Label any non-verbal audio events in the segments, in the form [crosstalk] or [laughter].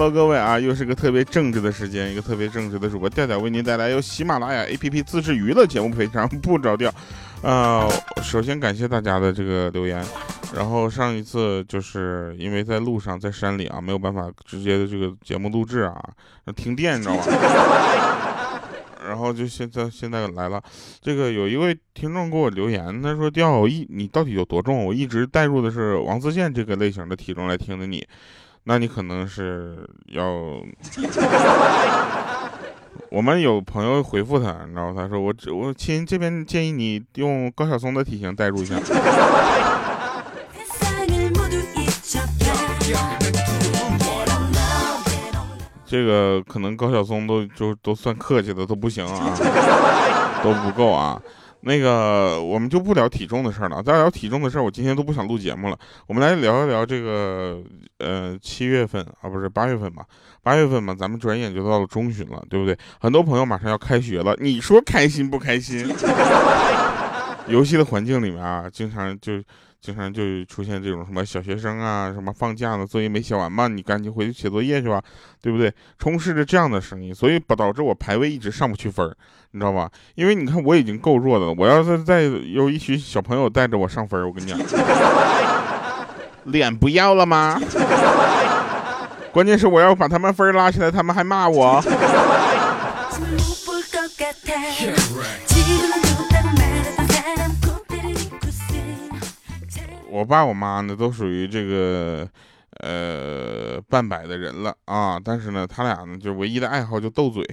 Hello，各位啊，又是个特别正直的时间，一个特别正直的主播调调为您带来由喜马拉雅 APP 自制娱乐节目，非常不着调。呃，首先感谢大家的这个留言，然后上一次就是因为在路上在山里啊，没有办法直接的这个节目录制啊，停电你知道吗？[laughs] 然后就现在现在来了，这个有一位听众给我留言，他说调一你到底有多重？我一直带入的是王自健这个类型的体重来听的你，那你可能是要。[laughs] 我们有朋友回复他，然后他说我我亲这边建议你用高晓松的体型代入一下。[laughs] 这个可能高晓松都就都算客气的都不行啊，[laughs] 都不够啊。那个我们就不聊体重的事儿了，再聊体重的事儿，我今天都不想录节目了。我们来聊一聊这个呃七月份啊，不是八月份吧？八月份嘛，咱们转眼就到了中旬了，对不对？很多朋友马上要开学了，你说开心不开心？[laughs] 游戏的环境里面啊，经常就。经常就出现这种什么小学生啊，什么放假了作业没写完嘛，你赶紧回去写作业去吧，对不对？充斥着这样的声音，所以导致我排位一直上不去分你知道吧？因为你看我已经够弱的了，我要是再有一群小朋友带着我上分我跟你讲，脸不要了吗？关键是我要把他们分拉起来，他们还骂我。我爸我妈呢都属于这个，呃，半百的人了啊，但是呢，他俩呢就唯一的爱好就斗嘴，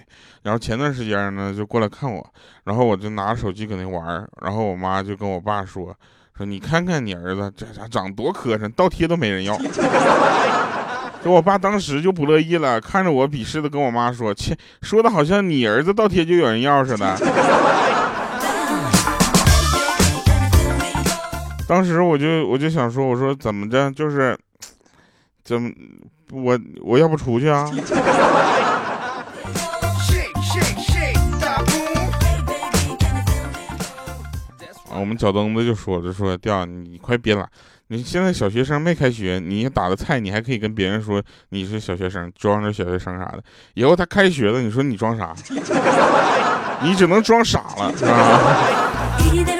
然后前段时间呢就过来看我，然后我就拿着手机搁那玩然后我妈就跟我爸说，说你看看你儿子这家长多磕碜，倒贴都没人要，[laughs] 就我爸当时就不乐意了，看着我鄙视的跟我妈说，切，说的好像你儿子倒贴就有人要似的。当时我就我就想说，我说怎么着，就是，怎么我我要不出去啊？[laughs] 啊，我们脚蹬子就说着说调，你快别了，你现在小学生没开学，你打的菜，你还可以跟别人说你是小学生，装着小学生啥的。以后他开学了，你说你装啥？[laughs] 你只能装傻了，是吧？[laughs]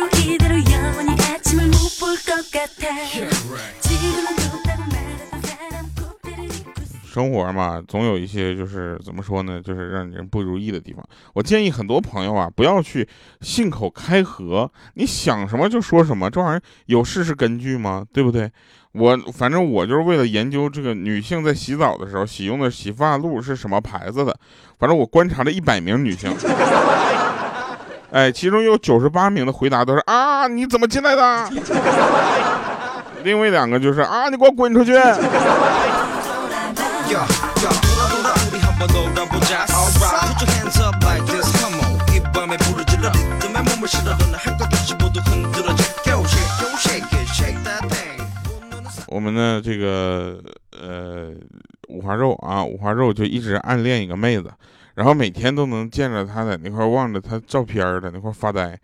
生活嘛，总有一些就是怎么说呢，就是让人不如意的地方。我建议很多朋友啊，不要去信口开河，你想什么就说什么，这玩意儿有事实根据吗？对不对？我反正我就是为了研究这个女性在洗澡的时候洗用的洗发露是什么牌子的，反正我观察了一百名女性，哎，其中有九十八名的回答都是啊，你怎么进来的？另外两个就是啊，你给我滚出去。我们的这个呃五花肉啊，五花肉就一直暗恋一个妹子，然后每天都能见着他在那块望着他照片在那块发呆，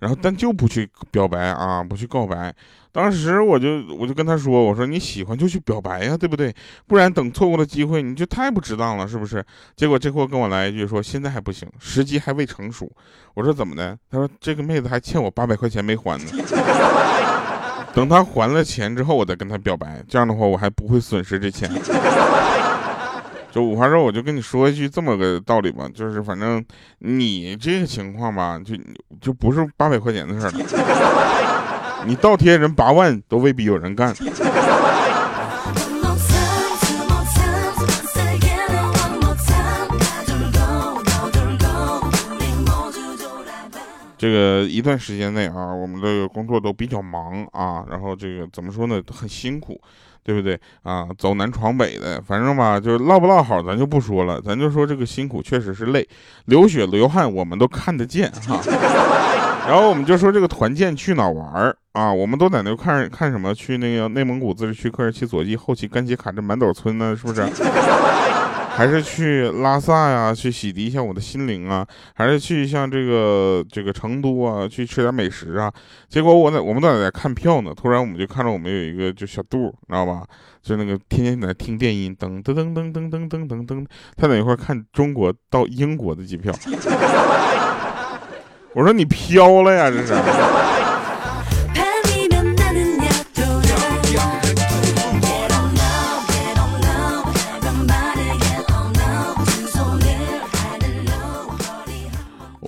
然后但就不去表白啊，不去告白。当时我就我就跟他说，我说你喜欢就去表白呀，对不对？不然等错过了机会，你就太不值当了，是不是？结果这货跟我来一句说，现在还不行，时机还未成熟。我说怎么的？他说这个妹子还欠我八百块钱没还呢，[laughs] 等他还了钱之后，我再跟他表白，这样的话我还不会损失这钱。就五花肉，我就跟你说一句这么个道理吧，就是反正你这个情况吧，就就不是八百块钱的事儿了。[laughs] 你倒贴人八万都未必有人干。这个一段时间内啊，我们的工作都比较忙啊，然后这个怎么说呢，很辛苦，对不对啊？走南闯北的，反正吧，就是唠不唠好，咱就不说了，咱就说这个辛苦确实是累，流血流汗我们都看得见哈。[laughs] 然后我们就说这个团建去哪玩儿啊？我们都在那看看什么？去那个内蒙古自治区科尔沁左翼后旗甘旗卡镇满斗村呢？是不是？还是去拉萨呀，去洗涤一下我的心灵啊，还是去像这个这个成都啊，去吃点美食啊？结果我在我们在在看票呢，突然我们就看到我们有一个就小杜，你知道吧？就那个天天在听电音，噔噔噔噔噔噔噔噔噔，他在一块看中国到英国的机票。[laughs] 我说你飘了呀，这是。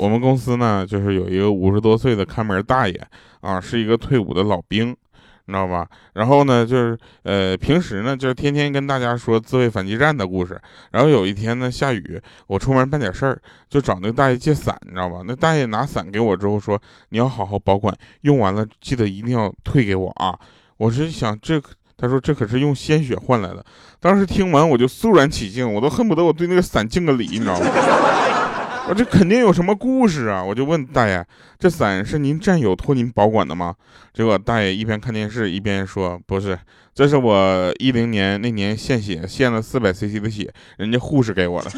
我们公司呢，就是有一个五十多岁的看门大爷啊，是一个退伍的老兵，你知道吧？然后呢，就是呃，平时呢，就是天天跟大家说自卫反击战的故事。然后有一天呢，下雨，我出门办点事儿，就找那个大爷借伞，你知道吧？那大爷拿伞给我之后说：“你要好好保管，用完了记得一定要退给我啊！”我是想这，他说这可是用鲜血换来的。当时听完我就肃然起敬，我都恨不得我对那个伞敬个礼，你知道吗？我这肯定有什么故事啊！我就问大爷：“这伞是您战友托您保管的吗？”结果大爷一边看电视一边说：“不是，这是我一零年那年献血献了四百 cc 的血，人家护士给我的。[laughs] ”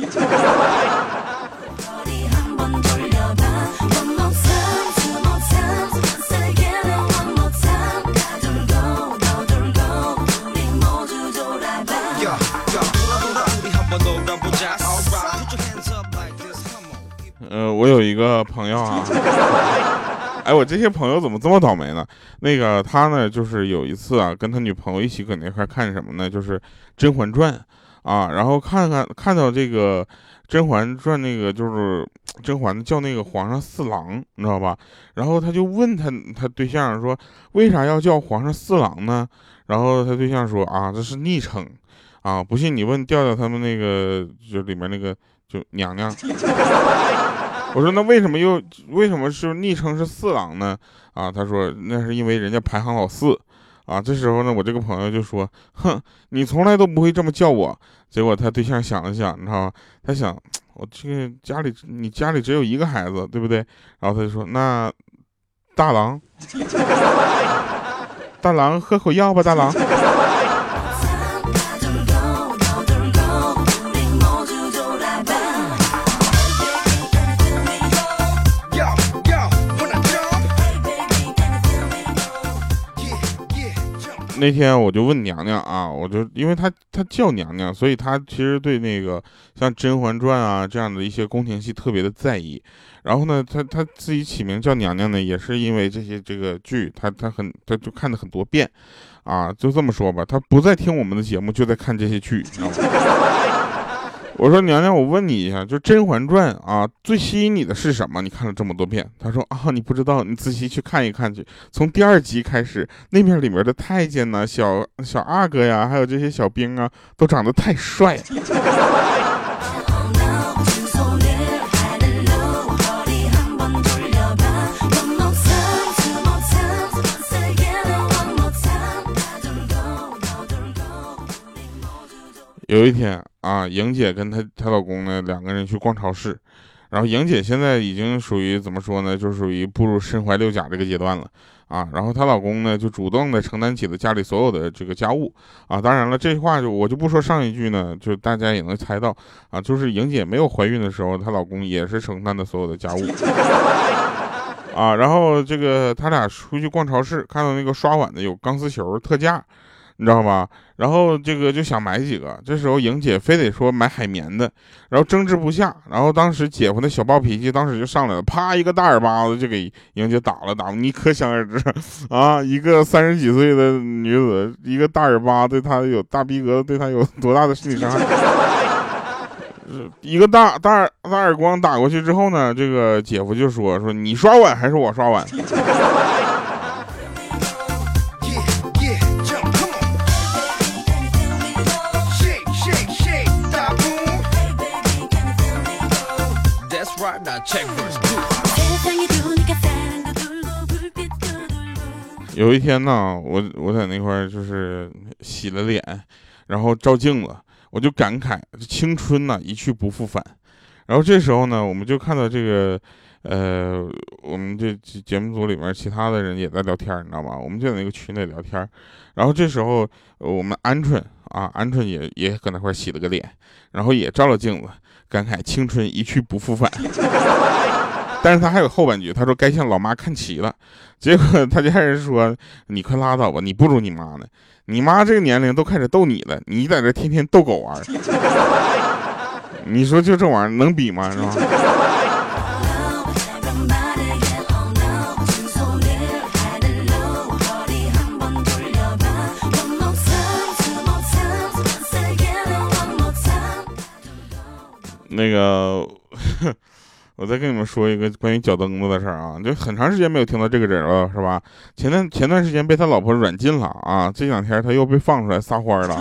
我有一个朋友啊，[laughs] 哎，我这些朋友怎么这么倒霉呢？那个他呢，就是有一次啊，跟他女朋友一起搁那块看什么呢？就是《甄嬛传》啊，然后看看看到这个《甄嬛传》那个就是甄嬛叫那个皇上四郎，你知道吧？然后他就问他他对象说，为啥要叫皇上四郎呢？然后他对象说啊，这是昵称啊，不信你问调调他们那个就里面那个就娘娘。我说那为什么又为什么是昵称是四郎呢？啊，他说那是因为人家排行老四，啊，这时候呢，我这个朋友就说，哼，你从来都不会这么叫我。结果他对象想了想，你知道吗？他想，[tsk] 我这个家里你家里只有一个孩子，对不对？然后他就说，那大郎，[laughs] 大郎喝口药吧，大郎。那天我就问娘娘啊，我就因为她她叫娘娘，所以她其实对那个像《甄嬛传》啊这样的一些宫廷戏特别的在意。然后呢，她她自己起名叫娘娘呢，也是因为这些这个剧，她她很她就看的很多遍，啊，就这么说吧，她不在听我们的节目，就在看这些剧，你知道吗？我说娘娘，我问你一下，就《甄嬛传》啊，最吸引你的是什么？你看了这么多遍。他说啊，你不知道，你仔细去看一看去。从第二集开始，那面里面的太监呢，小小阿哥呀，还有这些小兵啊，都长得太帅了。有一天啊，莹姐跟她她老公呢两个人去逛超市，然后莹姐现在已经属于怎么说呢，就属于步入身怀六甲这个阶段了啊。然后她老公呢就主动的承担起了家里所有的这个家务啊。当然了，这话就我就不说上一句呢，就大家也能猜到啊，就是莹姐没有怀孕的时候，她老公也是承担的所有的家务 [laughs] 啊。然后这个他俩出去逛超市，看到那个刷碗的有钢丝球特价。你知道吧？然后这个就想买几个，这时候莹姐非得说买海绵的，然后争执不下，然后当时姐夫那小暴脾气当时就上来了，啪一个大耳巴子就给莹姐打了，打你可想而知 [laughs] 啊，一个三十几岁的女子，一个大耳巴对她有大逼格，对她有多大的心理伤害？[laughs] 一个大大大耳光打过去之后呢，这个姐夫就说说你刷碗还是我刷碗？有一天呢，我我在那块儿就是洗了脸，然后照镜子，我就感慨青春呐一去不复返。然后这时候呢，我们就看到这个，呃，我们这节目组里面其他的人也在聊天，你知道吗？我们就在那个群里聊天。然后这时候我们鹌鹑啊，鹌鹑也也搁那块洗了个脸，然后也照了镜子，感慨青春一去不复返。[laughs] 但是他还有后半句，他说该向老妈看齐了。结果他家人说：“你快拉倒吧，你不如你妈呢。你妈这个年龄都开始逗你了，你在这天天逗狗玩。[laughs] 你说就这玩意儿能比吗？是吧？”那个，我再跟你们说一个关于脚蹬子的事儿啊，就很长时间没有听到这个人了，是吧？前段前段时间被他老婆软禁了啊，这两天他又被放出来撒欢了。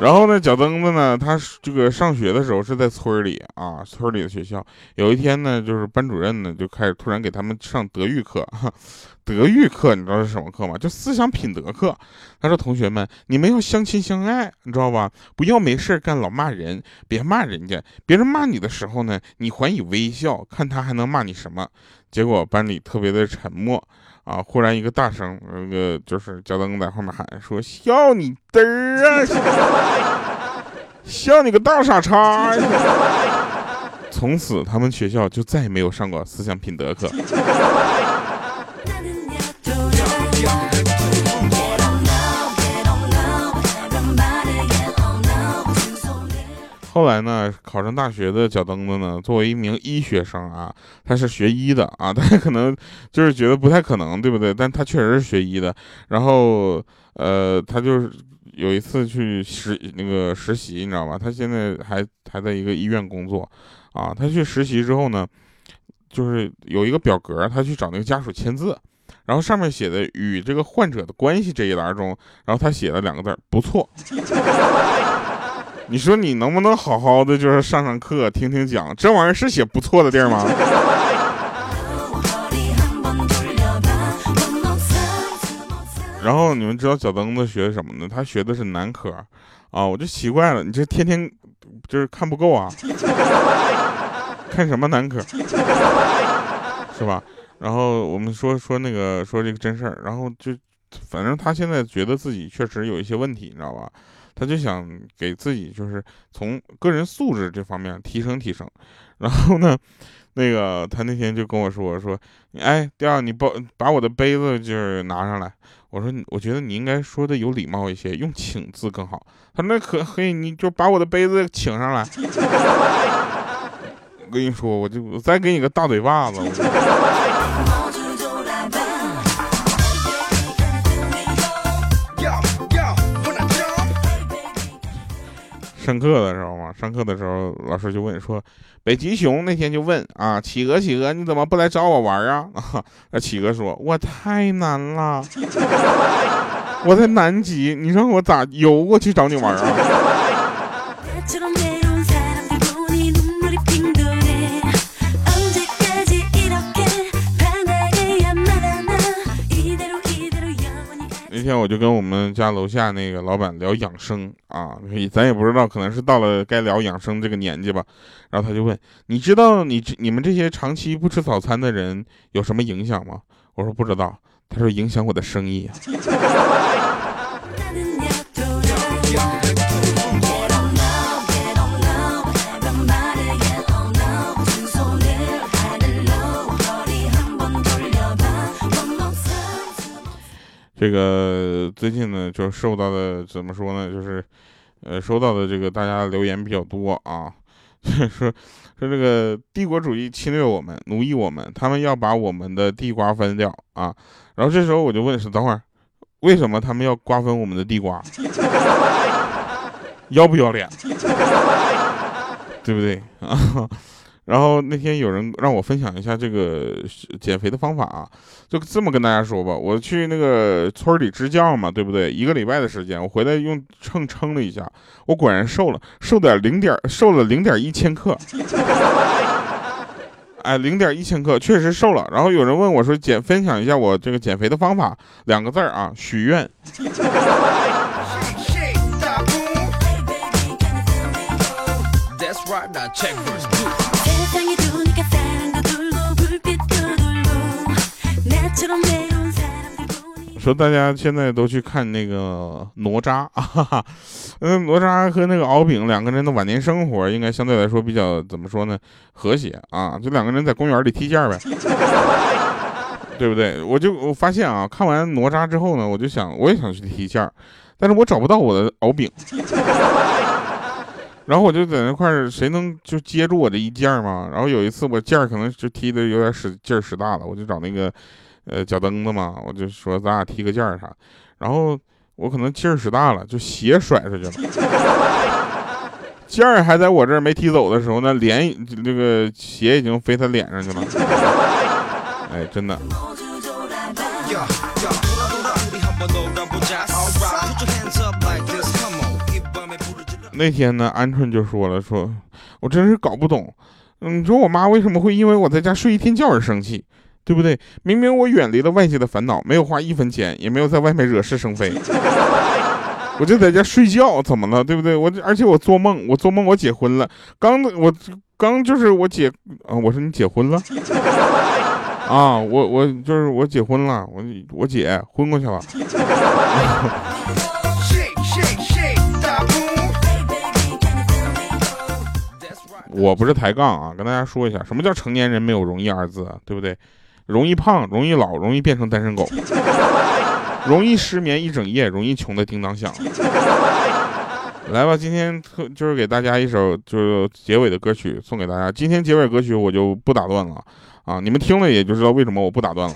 然后呢，脚蹬子呢，他这个上学的时候是在村里啊，村里的学校。有一天呢，就是班主任呢就开始突然给他们上德育课，[laughs] 德育课你知道是什么课吗？就思想品德课。他说：“同学们，你们要相亲相爱，你知道吧？不要没事干老骂人，别骂人家。别人骂你的时候呢，你还以微笑，看他还能骂你什么。”结果班里特别的沉默。啊！忽然一个大声，那个就是脚蹬在后面喊说：“笑你嘚儿啊！笑你个大傻叉！” [laughs] 从此，他们学校就再也没有上过思想品德课。后来呢，考上大学的脚蹬子呢，作为一名医学生啊，他是学医的啊，[laughs] 他可能就是觉得不太可能，对不对？但他确实是学医的。然后，呃，他就是有一次去实那个实习，你知道吧？他现在还还在一个医院工作，啊，他去实习之后呢，就是有一个表格，他去找那个家属签字，然后上面写的与这个患者的关系这一栏中，然后他写了两个字不错。[laughs] 你说你能不能好好的就是上上课听听讲，这玩意儿是写不错的地儿吗？[laughs] 然后你们知道小灯子学什么呢？他学的是男科，啊，我就奇怪了，你这天天就是看不够啊，[laughs] 看什么男科，是吧？然后我们说说那个说这个真事儿，然后就反正他现在觉得自己确实有一些问题，你知道吧？他就想给自己就是从个人素质这方面提升提升，然后呢，那个他那天就跟我说说，哎，第二你把把我的杯子就是拿上来，我说我觉得你应该说的有礼貌一些，用请字更好。他说那可可以，你就把我的杯子请上来。我跟你说，我就我再给你个大嘴巴子。上课的时候嘛，上课的时候老师就问说，北极熊那天就问啊，企鹅企鹅你怎么不来找我玩啊？[laughs] 那企鹅说，我太难了，[laughs] 我在南极，你让我咋游过去找你玩啊？天我就跟我们家楼下那个老板聊养生啊，咱也不知道，可能是到了该聊养生这个年纪吧。然后他就问：“你知道你你们这些长期不吃早餐的人有什么影响吗？”我说：“不知道。”他说：“影响我的生意。[laughs] ”这个最近呢，就受到的怎么说呢？就是，呃，收到的这个大家留言比较多啊，[laughs] 说说这个帝国主义侵略我们，奴役我们，他们要把我们的地瓜分掉啊。然后这时候我就问是，等会儿为什么他们要瓜分我们的地瓜？[laughs] 要不要脸？[laughs] 对不对啊？然后那天有人让我分享一下这个减肥的方法啊，就这么跟大家说吧，我去那个村里支教嘛，对不对？一个礼拜的时间，我回来用秤称了一下，我果然瘦了，瘦点零点，瘦了零点一千克。[laughs] 哎，零点一千克，确实瘦了。然后有人问我说减，分享一下我这个减肥的方法，两个字儿啊，许愿。说大家现在都去看那个哪吒啊，[laughs] 嗯，哪吒和那个敖丙两个人的晚年生活应该相对来说比较怎么说呢？和谐啊，就两个人在公园里踢毽呗，[laughs] 对不对？我就我发现啊，看完哪吒之后呢，我就想我也想去踢毽，但是我找不到我的敖丙。然后我就在那块儿，谁能就接住我这一件儿嘛？然后有一次我件可能就踢的有点使劲儿使大了，我就找那个，呃，脚蹬子嘛，我就说咱俩踢个件儿啥。然后我可能劲儿使大了，就鞋甩出去了。件儿还在我这儿没踢走的时候呢，脸那个鞋已经飞他脸上去了。[laughs] 哎，真的。那天呢，鹌鹑就说了：“说我真是搞不懂，你说我妈为什么会因为我在家睡一天觉而生气，对不对？明明我远离了外界的烦恼，没有花一分钱，也没有在外面惹是生非，我就在家睡觉，怎么了？对不对？我而且我做梦，我做梦我结婚了，刚我刚就是我结啊，我说你结婚了啊，我我就是我结婚了，我我姐昏过去了。[laughs] ”我不是抬杠啊，跟大家说一下，什么叫成年人没有容易二字啊，对不对？容易胖，容易老，容易变成单身狗，[laughs] 容易失眠一整夜，容易穷的叮当响。[laughs] 来吧，今天特就是给大家一首就是结尾的歌曲送给大家。今天结尾歌曲我就不打断了啊，你们听了也就知道为什么我不打断了。